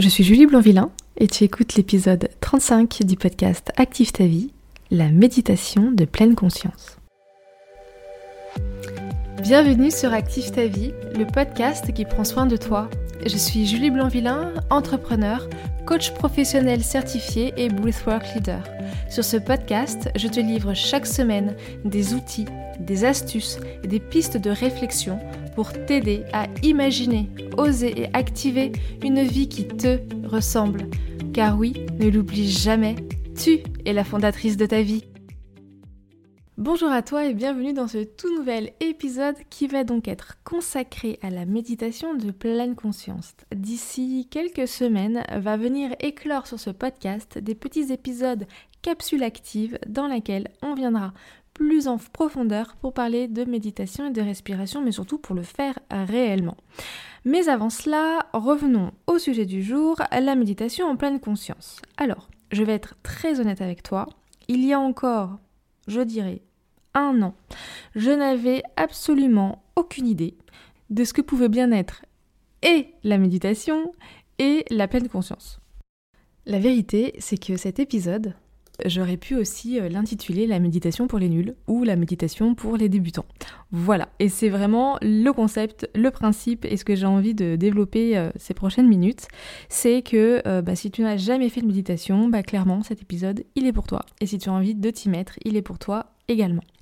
Je suis Julie Blanvillain et tu écoutes l'épisode 35 du podcast Active ta vie, la méditation de pleine conscience. Bienvenue sur Active ta vie, le podcast qui prend soin de toi. Je suis Julie Blanvillain, entrepreneur, coach professionnel certifié et breathwork leader. Sur ce podcast, je te livre chaque semaine des outils, des astuces et des pistes de réflexion pour t'aider à imaginer, oser et activer une vie qui te ressemble. Car oui, ne l'oublie jamais, tu es la fondatrice de ta vie. Bonjour à toi et bienvenue dans ce tout nouvel épisode qui va donc être consacré à la méditation de pleine conscience. D'ici quelques semaines va venir éclore sur ce podcast des petits épisodes capsules actives dans laquelle on viendra plus en profondeur pour parler de méditation et de respiration, mais surtout pour le faire réellement. Mais avant cela, revenons au sujet du jour, la méditation en pleine conscience. Alors, je vais être très honnête avec toi, il y a encore, je dirais, un an, je n'avais absolument aucune idée de ce que pouvait bien être et la méditation et la pleine conscience. La vérité, c'est que cet épisode, J'aurais pu aussi euh, l'intituler La méditation pour les nuls ou La méditation pour les débutants. Voilà, et c'est vraiment le concept, le principe et ce que j'ai envie de développer euh, ces prochaines minutes, c'est que euh, bah, si tu n'as jamais fait de méditation, bah, clairement cet épisode il est pour toi. Et si tu as envie de t'y mettre, il est pour toi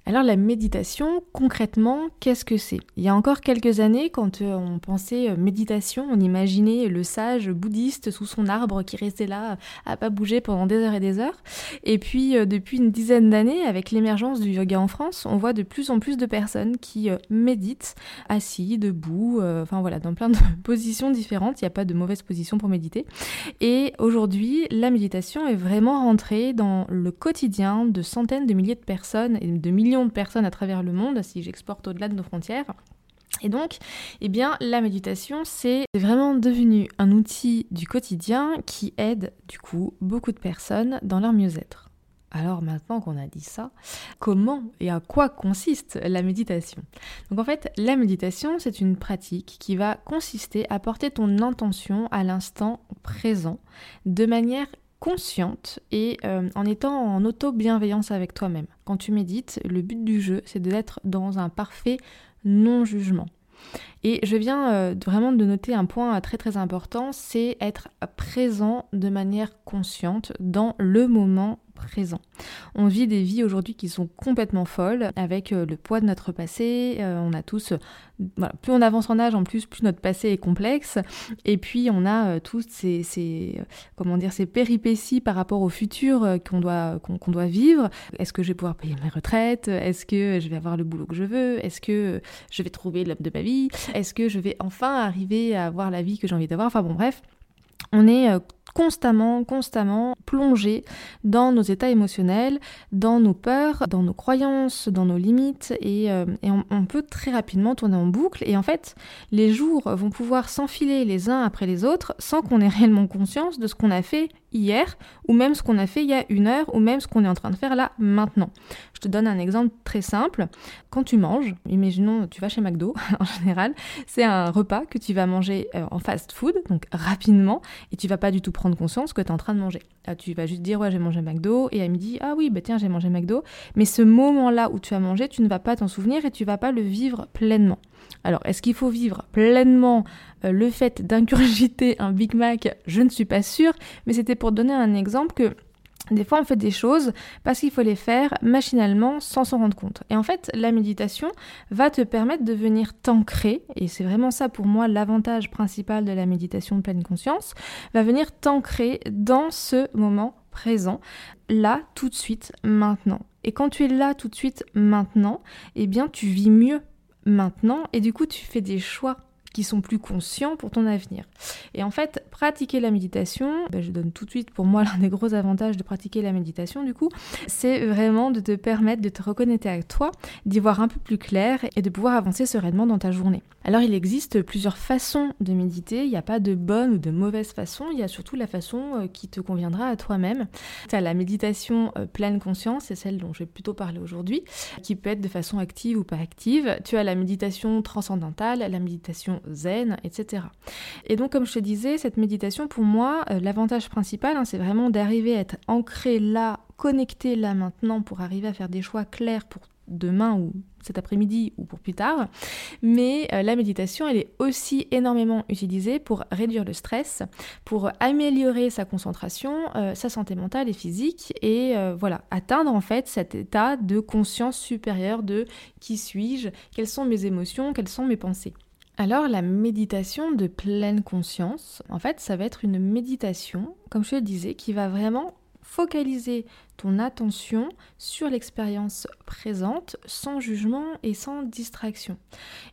Alors la méditation, concrètement, qu'est-ce que c'est? Il y a encore quelques années, quand euh, on pensait euh, méditation, on imaginait le sage bouddhiste sous son arbre qui restait là à pas bouger pendant des heures et des heures. Et puis euh, depuis une dizaine d'années, avec l'émergence du yoga en France, on voit de plus en plus de personnes qui méditent assis, debout, enfin voilà, dans plein de positions différentes. Il n'y a pas de mauvaise position pour méditer. Et aujourd'hui, la méditation est vraiment rentrée dans le quotidien de centaines de milliers de personnes et de millions de personnes à travers le monde, si j'exporte au-delà de nos frontières. Et donc, eh bien, la méditation, c'est vraiment devenu un outil du quotidien qui aide, du coup, beaucoup de personnes dans leur mieux-être. Alors maintenant qu'on a dit ça, comment et à quoi consiste la méditation? Donc en fait, la méditation, c'est une pratique qui va consister à porter ton intention à l'instant présent de manière consciente et euh, en étant en auto-bienveillance avec toi-même. Quand tu médites, le but du jeu, c'est d'être dans un parfait non-jugement. Et je viens euh, vraiment de noter un point très très important, c'est être présent de manière consciente dans le moment présent. On vit des vies aujourd'hui qui sont complètement folles avec euh, le poids de notre passé. Euh, on a tous, plus on avance en âge, en plus, plus notre passé est complexe. Et puis on a euh, tous ces, comment dire, ces péripéties par rapport au futur qu'on doit, qu'on doit vivre. Est-ce que je vais pouvoir payer mes retraites? Est-ce que je vais avoir le boulot que je veux? Est-ce que je vais trouver l'homme de ma vie? Est-ce que je vais enfin arriver à avoir la vie que j'ai envie d'avoir? Enfin bon, bref on est euh, constamment, constamment plongé dans nos états émotionnels, dans nos peurs, dans nos croyances, dans nos limites, et, euh, on, peut très rapidement tourner en boucle. Et en fait, les jours vont pouvoir s'enfiler les uns après les autres sans qu'on ait réellement conscience de ce qu'on a fait hier, ou même ce qu'on a fait il y a une heure, ou même ce qu'on est en train de faire là maintenant. Je te donne un exemple très simple. Quand tu manges, imaginons tu vas chez McDo en général, c'est un repas que tu vas manger euh, en fast food, donc rapidement, et tu vas pas du tout prendre conscience que tu es en train de manger. Tu vas juste dire ouais j'ai mangé McDo et à midi ah oui bah tiens j'ai mangé McDo. Mais ce moment-là où tu as mangé, tu ne vas pas t'en souvenir et tu vas pas le vivre pleinement. Alors est-ce qu'il faut vivre pleinement le fait d'incurgiter un Big Mac Je ne suis pas sûre, mais c'était pour donner un exemple que des fois, on fait des choses parce qu'il faut les faire machinalement sans s'en rendre compte. Et en fait, la méditation va te permettre de venir t'ancrer, et c'est vraiment ça pour moi l'avantage principal de la méditation de pleine conscience, va venir t'ancrer dans ce moment présent, là, tout de suite, maintenant. Et quand tu es là, tout de suite, maintenant, eh bien, tu vis mieux maintenant, et du coup, tu fais des choix qui sont plus conscients pour ton avenir. Et en fait, pratiquer la méditation, ben, je donne tout de suite pour moi l'un des gros avantages de pratiquer la méditation du coup, c'est vraiment de te permettre de te reconnecter à toi, d'y voir un peu plus clair et de pouvoir avancer sereinement dans ta journée. Alors il existe plusieurs façons de méditer, il n'y a pas de bonne ou de mauvaise façon, il y a surtout la façon euh, qui te conviendra à toi-même. Tu as la méditation euh, pleine conscience, c'est celle dont je vais plutôt parler aujourd'hui, qui peut être de façon active ou pas active. Tu as la méditation transcendantale, la méditation zen, etc. Et donc, comme je te disais, cette méditation, pour moi, euh, l'avantage principal, hein, c'est vraiment d'arriver à être ancré là, connecté là maintenant pour arriver à faire des choix clairs pour demain ou cet après-midi ou pour plus tard. Mais euh, la méditation, elle est aussi énormément utilisée pour réduire le stress, pour améliorer sa concentration, euh, sa santé mentale et physique, et voilà, atteindre en fait cet état de conscience supérieure de qui suis-je, quelles sont mes émotions, quelles sont mes pensées. Alors la méditation de pleine conscience, en fait, ça va être une méditation, comme je le disais, qui va vraiment focaliser ton attention sur l'expérience présente sans jugement et sans distraction.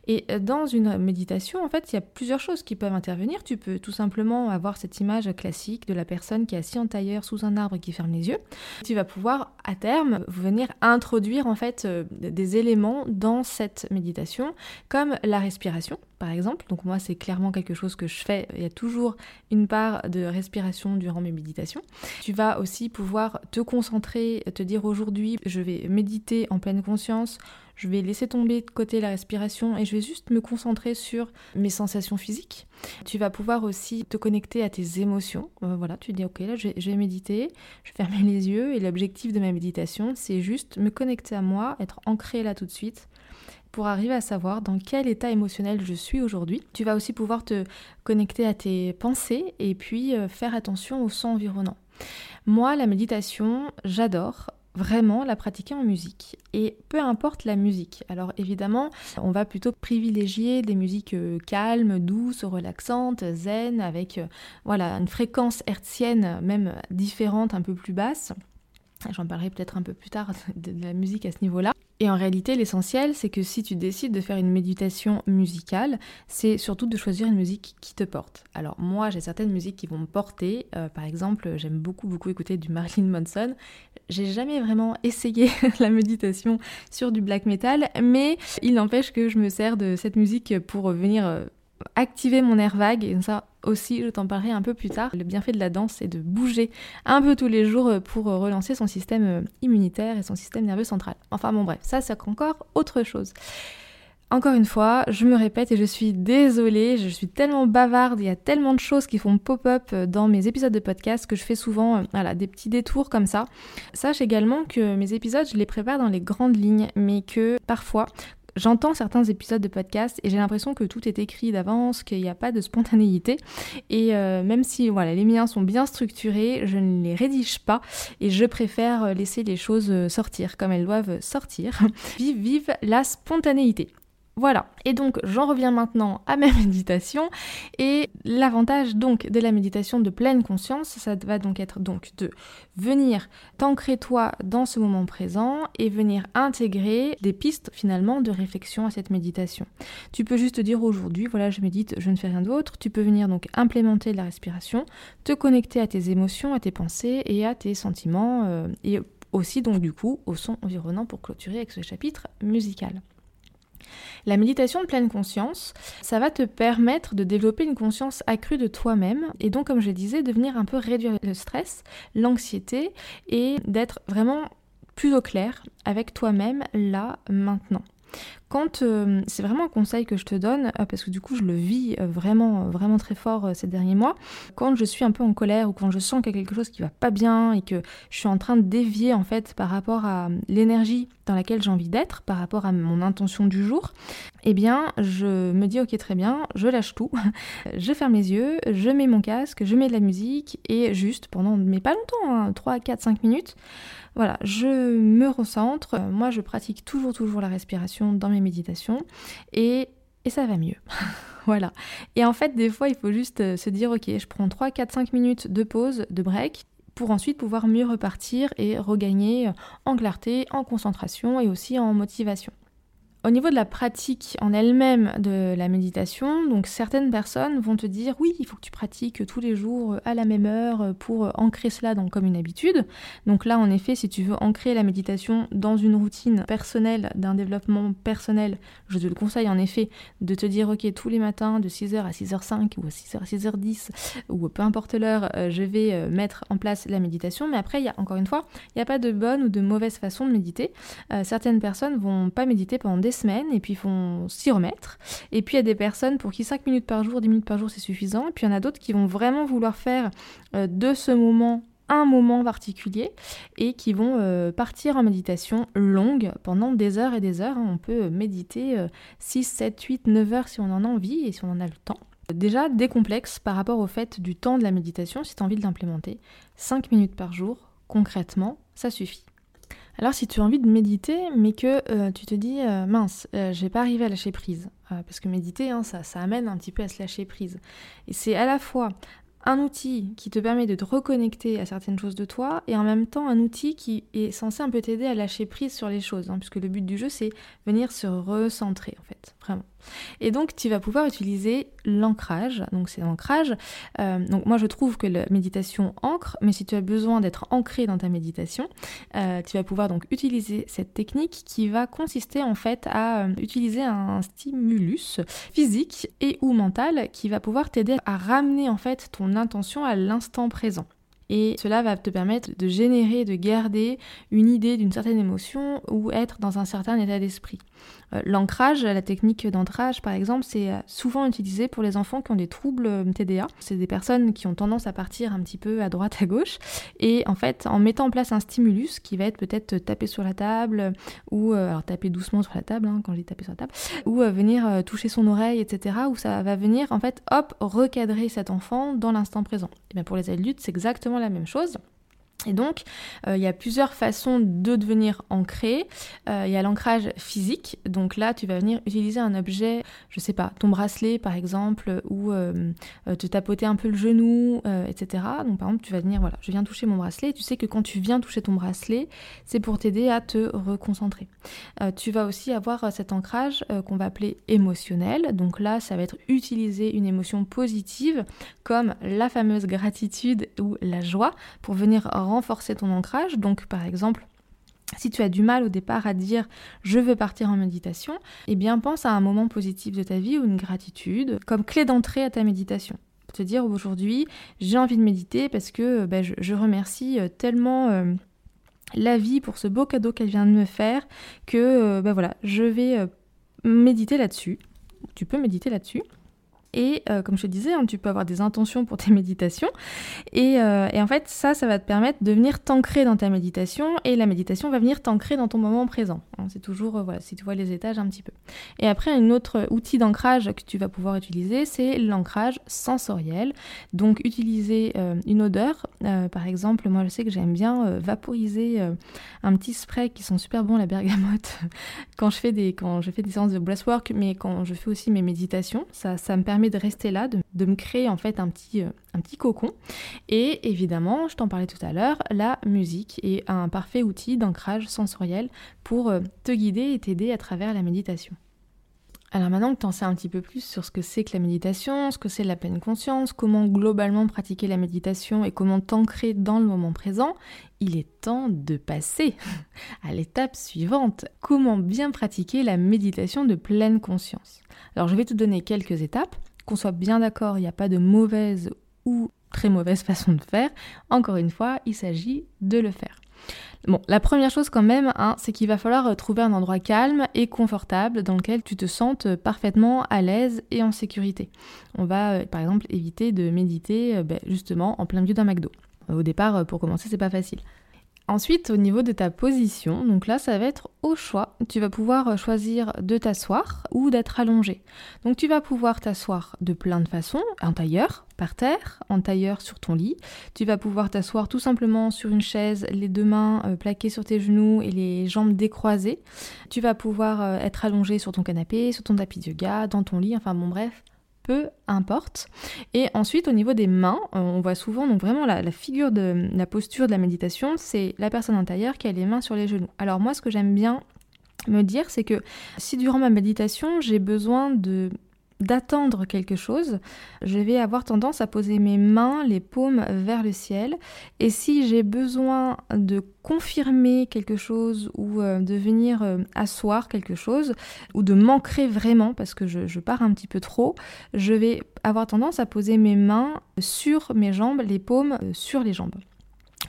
Et euh, dans une méditation, en fait, il y a plusieurs choses qui peuvent intervenir. Tu peux tout simplement avoir cette image classique de la personne qui est assise en tailleur sous un arbre et qui ferme les yeux. Tu vas pouvoir à terme venir introduire en fait euh, des éléments dans cette méditation comme la respiration par exemple. Donc moi, c'est clairement quelque chose que je fais. Il y a toujours une part de respiration durant mes méditations. Tu vas aussi pouvoir te concentrer, te dire aujourd'hui, je vais méditer en pleine conscience, je vais laisser tomber de côté la respiration et je vais juste me concentrer sur mes sensations physiques. Tu vas pouvoir aussi te connecter à tes émotions. Euh, voilà, tu dis ok là je vais, je vais méditer, je vais les yeux et l'objectif de ma méditation c'est juste me connecter à moi, être ancré là tout de suite pour arriver à savoir dans quel état émotionnel je suis aujourd'hui. Tu vas aussi pouvoir te connecter à tes pensées et puis euh, faire attention au son environnant. Moi, la méditation, j'adore vraiment la pratiquer en musique. Et peu importe la musique. Alors évidemment, on va plutôt privilégier des musiques euh, calmes, douces, relaxantes, zen, avec euh, voilà une fréquence hertzienne même différente, un peu plus basse. J'en parlerai peut-être un peu plus tard de la musique à ce niveau-là. Et en réalité, l'essentiel, c'est que si tu décides de faire une méditation musicale, c'est surtout de choisir une musique qui te porte. Alors moi, j'ai certaines musiques qui vont me porter. Euh, par exemple, j'aime beaucoup beaucoup écouter du Marilyn Manson. J'ai jamais vraiment essayé la méditation sur du black metal, mais il n'empêche que je me sers de cette musique pour venir euh, activer mon air vague et ça aussi je t'en parlerai un peu plus tard. Le bienfait de la danse c'est de bouger un peu tous les jours euh, pour euh, relancer son système euh, immunitaire et son système nerveux central. Enfin bon bref, ça c'est encore autre chose. Encore une fois, je me répète et je suis désolée, je suis tellement bavarde, il y a tellement de choses qui font pop-up dans mes épisodes de podcast que je fais souvent voilà, des petits détours comme ça. Sache également que mes épisodes, je les prépare dans les grandes lignes, mais que parfois, J'entends certains épisodes de podcast et j'ai l'impression que tout est écrit d'avance, qu'il n'y a pas de spontanéité. Et euh, même si voilà, les miens sont bien structurés, je ne les rédige pas et je préfère laisser les choses sortir comme elles doivent sortir. Vive, vive la spontanéité. Voilà, et donc j'en reviens maintenant à ma méditation et l'avantage donc de la méditation de pleine conscience, ça va donc être donc de venir t'ancrer toi dans ce moment présent et venir intégrer des pistes finalement de réflexion à cette méditation. Tu peux juste dire aujourd'hui voilà je médite, je ne fais rien d'autre, tu peux venir donc implémenter la respiration, te connecter à tes émotions, à tes pensées et à tes sentiments euh, et aussi donc du coup au son environnant pour clôturer avec ce chapitre musical. La méditation de pleine conscience, ça va te permettre de développer une conscience accrue de toi-même et donc, comme je disais, de venir un peu réduire le stress, l'anxiété et d'être vraiment plus au clair avec toi-même là, maintenant. Quand euh, c'est vraiment un conseil que je te donne, euh, parce que du coup je le vis euh, vraiment, vraiment très fort ces derniers mois, quand je suis un peu en colère ou quand je sens qu'il y a quelque chose qui va pas bien et que je suis en train de dévier en fait par rapport à l'énergie dans laquelle j'ai envie d'être, par rapport à mon intention du jour, eh bien je me dis ok très bien, je lâche tout, je ferme les yeux, je mets mon casque, je mets de la musique et juste pendant, mais pas longtemps, 3, 4, 5 minutes, voilà, je me recentre. Moi, je pratique toujours, toujours la respiration dans mes méditations et, et ça va mieux. voilà. Et en fait, des fois, il faut juste euh, se dire, ok, je prends 3, 4, 5 minutes de pause, de break, pour ensuite pouvoir mieux repartir et regagner en clarté, en concentration et aussi en motivation. Au niveau de la pratique en elle-même de la méditation, donc certaines personnes vont te dire oui, il faut que tu pratiques tous les jours à la même heure pour ancrer cela comme une habitude. Donc là, en effet, si tu veux ancrer la méditation dans une routine personnelle, d'un développement personnel, je te le conseille en effet de te dire ok, tous les matins de 6h à 6h05 ou à 6h à 6h10 ou peu importe l'heure, euh, je vais euh, mettre en place la méditation. Mais après, il y a encore une fois, il n'y a pas de bonne ou de mauvaise façon de méditer. Euh, certaines personnes vont pas méditer pendant des semaines et puis vont s'y remettre. Et puis il y a des personnes pour qui 5 minutes par jour, 10 minutes par jour c'est suffisant. Et puis il y en a d'autres qui vont vraiment vouloir faire de ce moment un moment particulier et qui vont euh, partir en méditation longue pendant des heures et des heures. On peut méditer 6, 7, 8, 9 heures si on en a envie et si on en a le temps. Déjà, décomplexe par rapport au fait du temps de la méditation, si tu as envie de l'implémenter, 5 minutes par jour, concrètement, ça suffit. Alors si tu as envie de méditer, mais que euh, tu te dis, euh, mince, je vais pas arriver à lâcher prise, parce que méditer, hein, ça, ça amène un petit peu à se lâcher prise. Et c'est à la fois un outil qui te permet de te reconnecter à certaines choses de toi et en même temps un outil qui est censé un peu t'aider à lâcher prise sur les choses, hein, puisque le but du jeu c'est venir se recentrer en vraiment. Et donc tu vas pouvoir utiliser l'ancrage. Donc c'est l'ancrage. Euh, donc moi je trouve que la méditation ancre, mais si tu as besoin d'être ancré dans ta méditation, euh, tu vas pouvoir donc utiliser cette technique qui va consister en fait à euh, utiliser un stimulus physique et ou mental qui va pouvoir t'aider à ramener en fait ton intention à l'instant présent et cela va te permettre de générer, de garder une idée d'une certaine émotion ou être dans un certain état d'esprit. Euh, l'ancrage, la technique d'ancrage par exemple, c'est euh, souvent utilisé pour les enfants qui ont des troubles euh, TDA. C'est des personnes qui ont tendance à partir un petit peu à droite, à gauche. Et en fait, en mettant en place un stimulus qui va être peut-être taper sur la table ou alors taper doucement sur la table, hein, quand j'ai tapé sur la table, ou venir toucher son oreille, etc. Où ça va venir en fait, hop, recadrer cet enfant dans l'instant présent. Et bien pour les adultes, c'est exactement la même chose. Et donc, euh, il y a plusieurs façons de devenir ancré. Euh, il y a l'ancrage physique. Donc là, tu vas venir utiliser un objet, je sais pas, ton bracelet par exemple, ou euh, te tapoter un peu le genou, etc. Donc par exemple, tu vas venir, voilà, je viens toucher mon bracelet. tu sais que quand tu viens toucher ton bracelet, c'est pour t'aider à te reconcentrer. tu vas aussi avoir cet ancrage qu'on va appeler émotionnel. Donc là, ça va être utiliser une émotion positive comme la fameuse gratitude ou la joie pour venir renforcer ton ancrage. Donc par exemple, si tu as du mal au départ à dire je veux partir en méditation, eh bien pense à un moment positif de ta vie ou une gratitude comme clé d'entrée à ta méditation. Te dire aujourd'hui j'ai envie de méditer parce que ben, je, remercie euh, tellement euh, la vie pour ce beau cadeau qu'elle vient de me faire que ben, voilà je vais méditer là-dessus. Tu peux méditer là-dessus. Et euh, comme je te disais, hein, tu peux avoir des intentions pour tes méditations. Euh, et, en fait, ça, ça va te permettre de venir t'ancrer dans ta méditation. Et la méditation va venir t'ancrer dans ton moment présent. Hein, c'est toujours, euh, voilà, si tu vois les étages un petit peu. Et après, un autre outil d'ancrage que tu vas pouvoir utiliser, c'est l'ancrage sensoriel. Donc, utiliser une odeur. par exemple, moi, je sais que j'aime bien vaporiser un petit spray qui sont super bons, la bergamote, quand je fais des, quand je fais des séances de breathwork, mais quand je fais aussi mes méditations. Ça, ça me permet de rester là, de, me créer en fait un petit, euh, un petit cocon. Et évidemment, je t'en parlais tout à l'heure, la musique est un parfait outil d'ancrage sensoriel pour euh, te guider et t'aider à travers la méditation. Alors maintenant que tu en sais un petit peu plus sur ce que c'est que la méditation, ce que c'est la pleine conscience, comment globalement pratiquer la méditation et comment t'ancrer dans le moment présent, il est temps de passer à l'étape suivante. Comment bien pratiquer la méditation de pleine conscience? Alors je vais te donner quelques étapes qu'on soit bien d'accord, il n'y a pas de mauvaise ou très mauvaise façon de faire. Encore une fois, il s'agit de le faire. Bon, la première chose quand même, hein, c'est qu'il va falloir euh, trouver un endroit calme et confortable dans lequel tu te sentes euh, parfaitement à l'aise et en sécurité. On va euh, par exemple éviter de méditer ben, justement en plein milieu d'un McDo. Au départ, pour commencer, c'est pas facile. Ensuite, au niveau de ta position, donc là, ça va être au choix. Tu vas pouvoir choisir de t'asseoir ou d'être allongé. Donc tu vas pouvoir t'asseoir de plein de façons, en tailleur, par terre, en tailleur sur ton lit. Tu vas pouvoir t'asseoir tout simplement sur une chaise, les deux mains euh, plaquées sur tes genoux et les jambes décroisées. Tu vas pouvoir euh, être allongé sur ton canapé, sur ton tapis de yoga, dans ton lit, enfin bon bref, importe. Et ensuite, au niveau des mains, euh, on voit souvent donc vraiment la, figure de la posture de la méditation, c'est la personne intérieure qui a les mains sur les genoux. Alors moi, ce que j'aime bien me dire, c'est que si durant ma méditation, j'ai besoin de d'attendre quelque chose, je vais avoir tendance à poser mes mains, les paumes vers le ciel. Et si j'ai besoin de confirmer quelque chose ou euh, de venir euh, asseoir quelque chose ou de m'ancrer vraiment parce que je, pars un petit peu trop, je vais avoir tendance à poser mes mains sur mes jambes, les paumes euh, sur les jambes.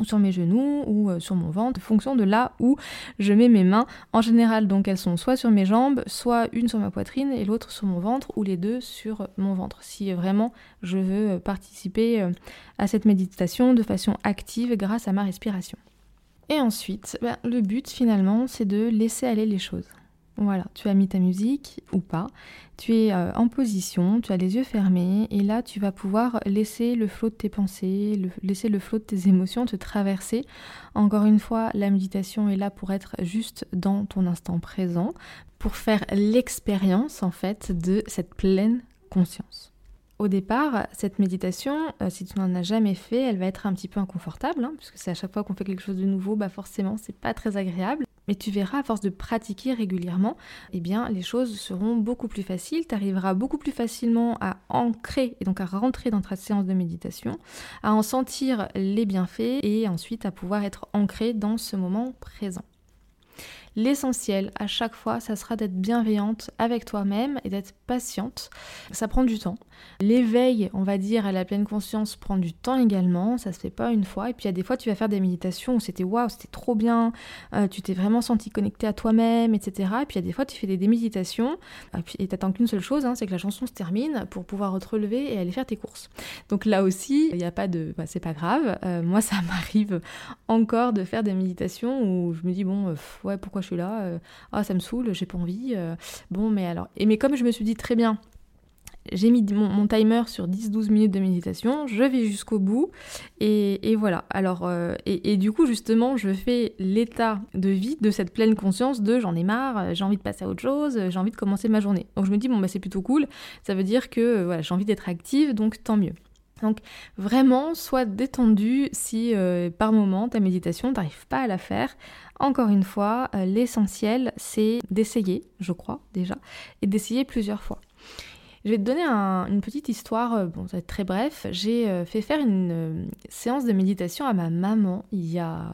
Sur mes genoux ou euh, sur mon ventre, en fonction de là où je mets mes mains. En général, donc elles sont soit sur mes jambes, soit une sur ma poitrine et l'autre sur mon ventre, ou les deux sur mon ventre. Si vraiment je veux participer euh, à cette méditation de façon active grâce à ma respiration. Et ensuite, ben, le but finalement, c'est de laisser aller les choses. Voilà, tu as mis ta musique ou pas, tu es euh, en position, tu as les yeux fermés et là tu vas pouvoir laisser le flot de tes pensées, laisser le flot de tes émotions te traverser. Encore une fois, la méditation est là pour être juste dans ton instant présent, pour faire l'expérience en fait de cette pleine conscience. Au départ, cette méditation, euh, si tu n'en as jamais fait, elle va être un petit peu inconfortable, hein, puisque c'est à chaque fois qu'on fait quelque chose de nouveau, bah forcément, c'est pas très agréable. Mais tu verras, à force de pratiquer régulièrement, eh bien, les choses seront beaucoup plus faciles. Tu arriveras beaucoup plus facilement à ancrer et donc à rentrer dans ta séance de méditation, à en sentir les bienfaits et ensuite à pouvoir être ancré dans ce moment présent. L'essentiel à chaque fois, ça sera d'être bienveillante avec toi-même et d'être patiente. Ça prend du temps. L'éveil, on va dire, à la pleine conscience prend du temps également. Ça se fait pas une fois. Et puis il y a des fois, tu vas faire des méditations où c'était waouh, c'était trop bien. Euh, tu t'es vraiment senti connecté à toi-même, etc. Et puis il y a des fois, tu fais des, méditations et puis t'attends qu'une seule chose, hein, c'est que la chanson se termine pour pouvoir te relever et aller faire tes courses. Donc là aussi, il n'y a pas de, bah, c'est pas grave. Euh, moi, ça m'arrive encore de faire des méditations où je me dis bon, euh, ouais, pourquoi je suis là, euh, ah ça me saoule, j'ai pas envie. Euh. bon, mais alors. Et mais comme je me suis dit très bien, j'ai mis mon, timer sur 10-12 minutes de méditation, je vais jusqu'au bout, et, voilà. Alors, euh, et, du coup, justement, je fais l'état de vie de cette pleine conscience de j'en ai marre, j'ai envie de passer à autre chose, j'ai envie de commencer ma journée. Donc je me dis, bon, bah c'est plutôt cool, ça veut dire que voilà, j'ai envie d'être active, donc tant mieux. Donc vraiment, sois détendu si par moment ta méditation, t'arrives pas à la faire. Encore une fois, euh, l'essentiel, c'est d'essayer, je crois déjà, et d'essayer plusieurs fois. Je vais te donner une petite histoire, euh, bon, ça va être très bref. J'ai euh, fait faire une séance de méditation à ma maman il y a,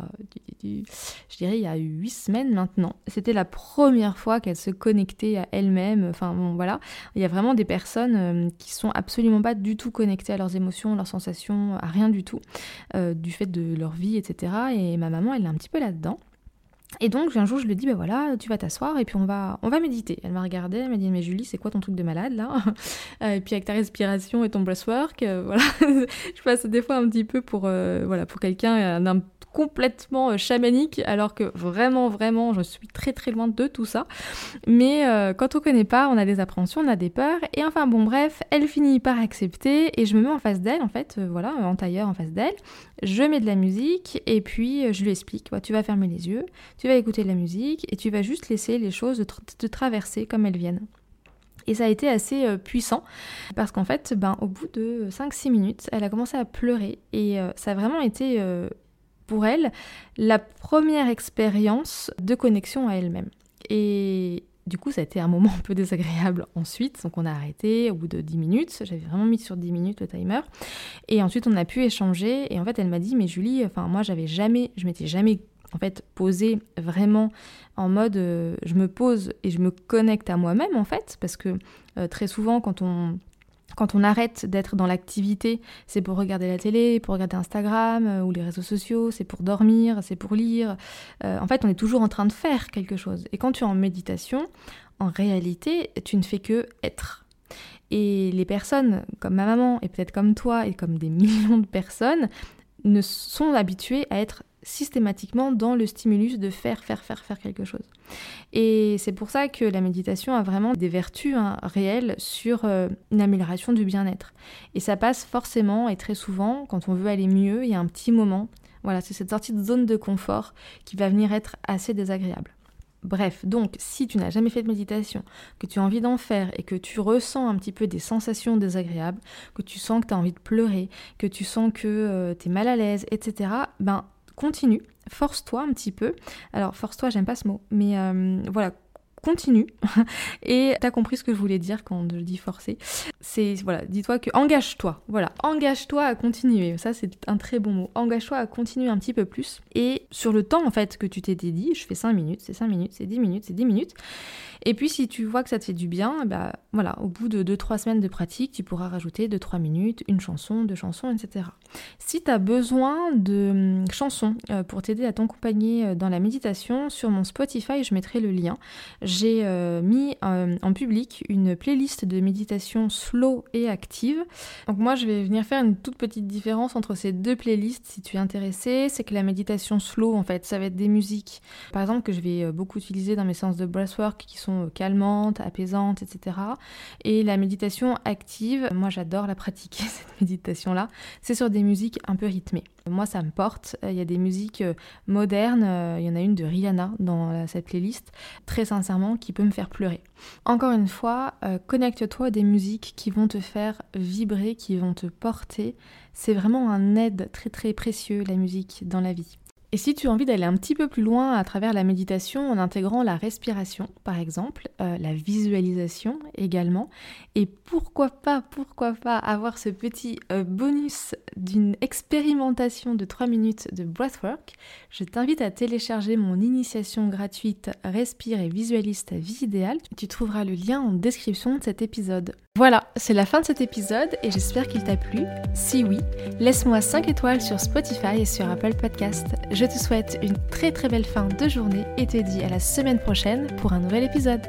je dirais, il y a huit semaines maintenant. C'était la première fois qu'elle se connectait à elle-même. Enfin, bon, voilà. Il y a vraiment des personnes qui sont absolument pas du tout connectées à leurs émotions, leurs sensations, à rien du tout, du fait de leur vie, etc. Et ma maman, elle est un petit peu là-dedans. Et donc un jour je lui dis bah voilà tu vas t'asseoir et puis on va on va méditer. Elle m'a regardé, elle m'a dit mais Julie c'est quoi ton truc de malade là euh, Et puis avec ta respiration et ton breathwork, euh, voilà je passe des fois un petit peu pour euh, voilà pour quelqu'un d'un complètement euh, chamanique, alors que vraiment, vraiment, je suis très très loin de tout ça. Mais euh, quand on connaît pas, on a des appréhensions, on a des peurs. Et enfin, bon, bref, elle finit par accepter et je me mets en face d'elle, en fait, euh, voilà, en tailleur en face d'elle. Je mets de la musique et puis je lui explique tu vas fermer les yeux, tu vas écouter de la musique et tu vas juste laisser les choses te, traverser comme elles viennent. Et ça a été assez puissant parce qu'en fait, ben, au bout de 5-6 minutes, elle a commencé à pleurer et ça a vraiment été pour elle la première expérience de connexion à elle-même. Et du coup, ça a été un moment un peu désagréable ensuite, donc on a arrêté au bout de 10 minutes, j'avais vraiment mis sur 10 minutes le timer, et ensuite on a pu échanger, et en fait elle m'a dit, mais Julie, enfin moi j'avais jamais, je m'étais jamais en fait posée vraiment en mode, euh, je me pose et je me connecte à moi-même en fait, parce que euh, très souvent quand on quand on arrête d'être dans l'activité, c'est pour regarder la télé, pour regarder Instagram euh, ou les réseaux sociaux, c'est pour dormir, c'est pour lire. Euh, en fait, on est toujours en train de faire quelque chose. Et quand tu es en méditation, en réalité, tu ne fais que être. Et les personnes comme ma maman et peut-être comme toi et comme des millions de personnes ne sont habituées à être systématiquement dans le stimulus de faire, faire, faire, faire quelque chose. Et c'est pour ça que la méditation a vraiment des vertus hein, réelles sur euh, une amélioration du bien-être. Et ça passe forcément et très souvent, quand on veut aller mieux, il y a un petit moment. Voilà, c'est cette sortie de zone de confort qui va venir être assez désagréable. Bref, donc si tu n'as jamais fait de méditation, que tu as envie d'en faire et que tu ressens un petit peu des sensations désagréables, que tu sens que tu as envie de pleurer, que tu sens que euh, tu es mal à l'aise, etc., ben continue, force-toi un petit peu. Alors force-toi, j'aime pas ce mot, mais euh, voilà, continue. et t'as compris ce que je voulais dire quand je dis forcer. C'est, voilà, dis-toi que engage-toi. Voilà, engage-toi à continuer. Ça, c'est un très bon mot. Engage-toi à continuer un petit peu plus. Et sur le temps, en fait, que tu t'étais dit, je fais 5 minutes, c'est 5 minutes, c'est 10 minutes, c'est 10 minutes. Et puis, si tu vois que ça te fait du bien, bah, voilà, au bout de 2-3 semaines de pratique, tu pourras rajouter 2-3 minutes, une chanson, deux chansons, etc. Si tu as besoin de hum, chansons euh, pour t'aider à t'accompagner euh, dans la méditation, sur mon Spotify, je mettrai le lien. Euh, mis en public une playlist de méditation slow et active. Donc moi, je vais venir faire une toute petite différence entre ces deux playlists si tu es intéressé. C'est que la méditation slow, en fait, ça va être des musiques, par exemple, que je vais beaucoup utiliser dans mes séances de breathwork qui sont calmantes, apaisantes, etc. Et la méditation active, moi j'adore la pratiquer, cette méditation-là. C'est sur des musiques un peu rythmées. Moi, ça me porte. Il y a des musiques euh, modernes. Euh, il y en a une de Rihanna dans cette playlist, très sincèrement, qui peut me faire pleurer. Encore une fois, euh, connecte-toi à des musiques qui vont te faire vibrer, qui vont te porter. C'est vraiment un aide très très précieux, la musique, dans la vie. Et si tu as envie d'aller un petit peu plus loin à travers la méditation en intégrant la respiration, par exemple, euh, la visualisation également, et pourquoi pas, pourquoi pas avoir ce petit euh, bonus d'une expérimentation de 3 minutes de breathwork, je t'invite à télécharger mon initiation gratuite Respire et visualise ta vie idéale. Tu trouveras le lien en description de cet épisode. Voilà, c'est la fin de cet épisode et j'espère qu'il t'a plu. Si oui, laisse-moi 5 étoiles sur Spotify et sur Apple Podcast. Je te souhaite une très très belle fin de journée et te dis à la semaine prochaine pour un nouvel épisode.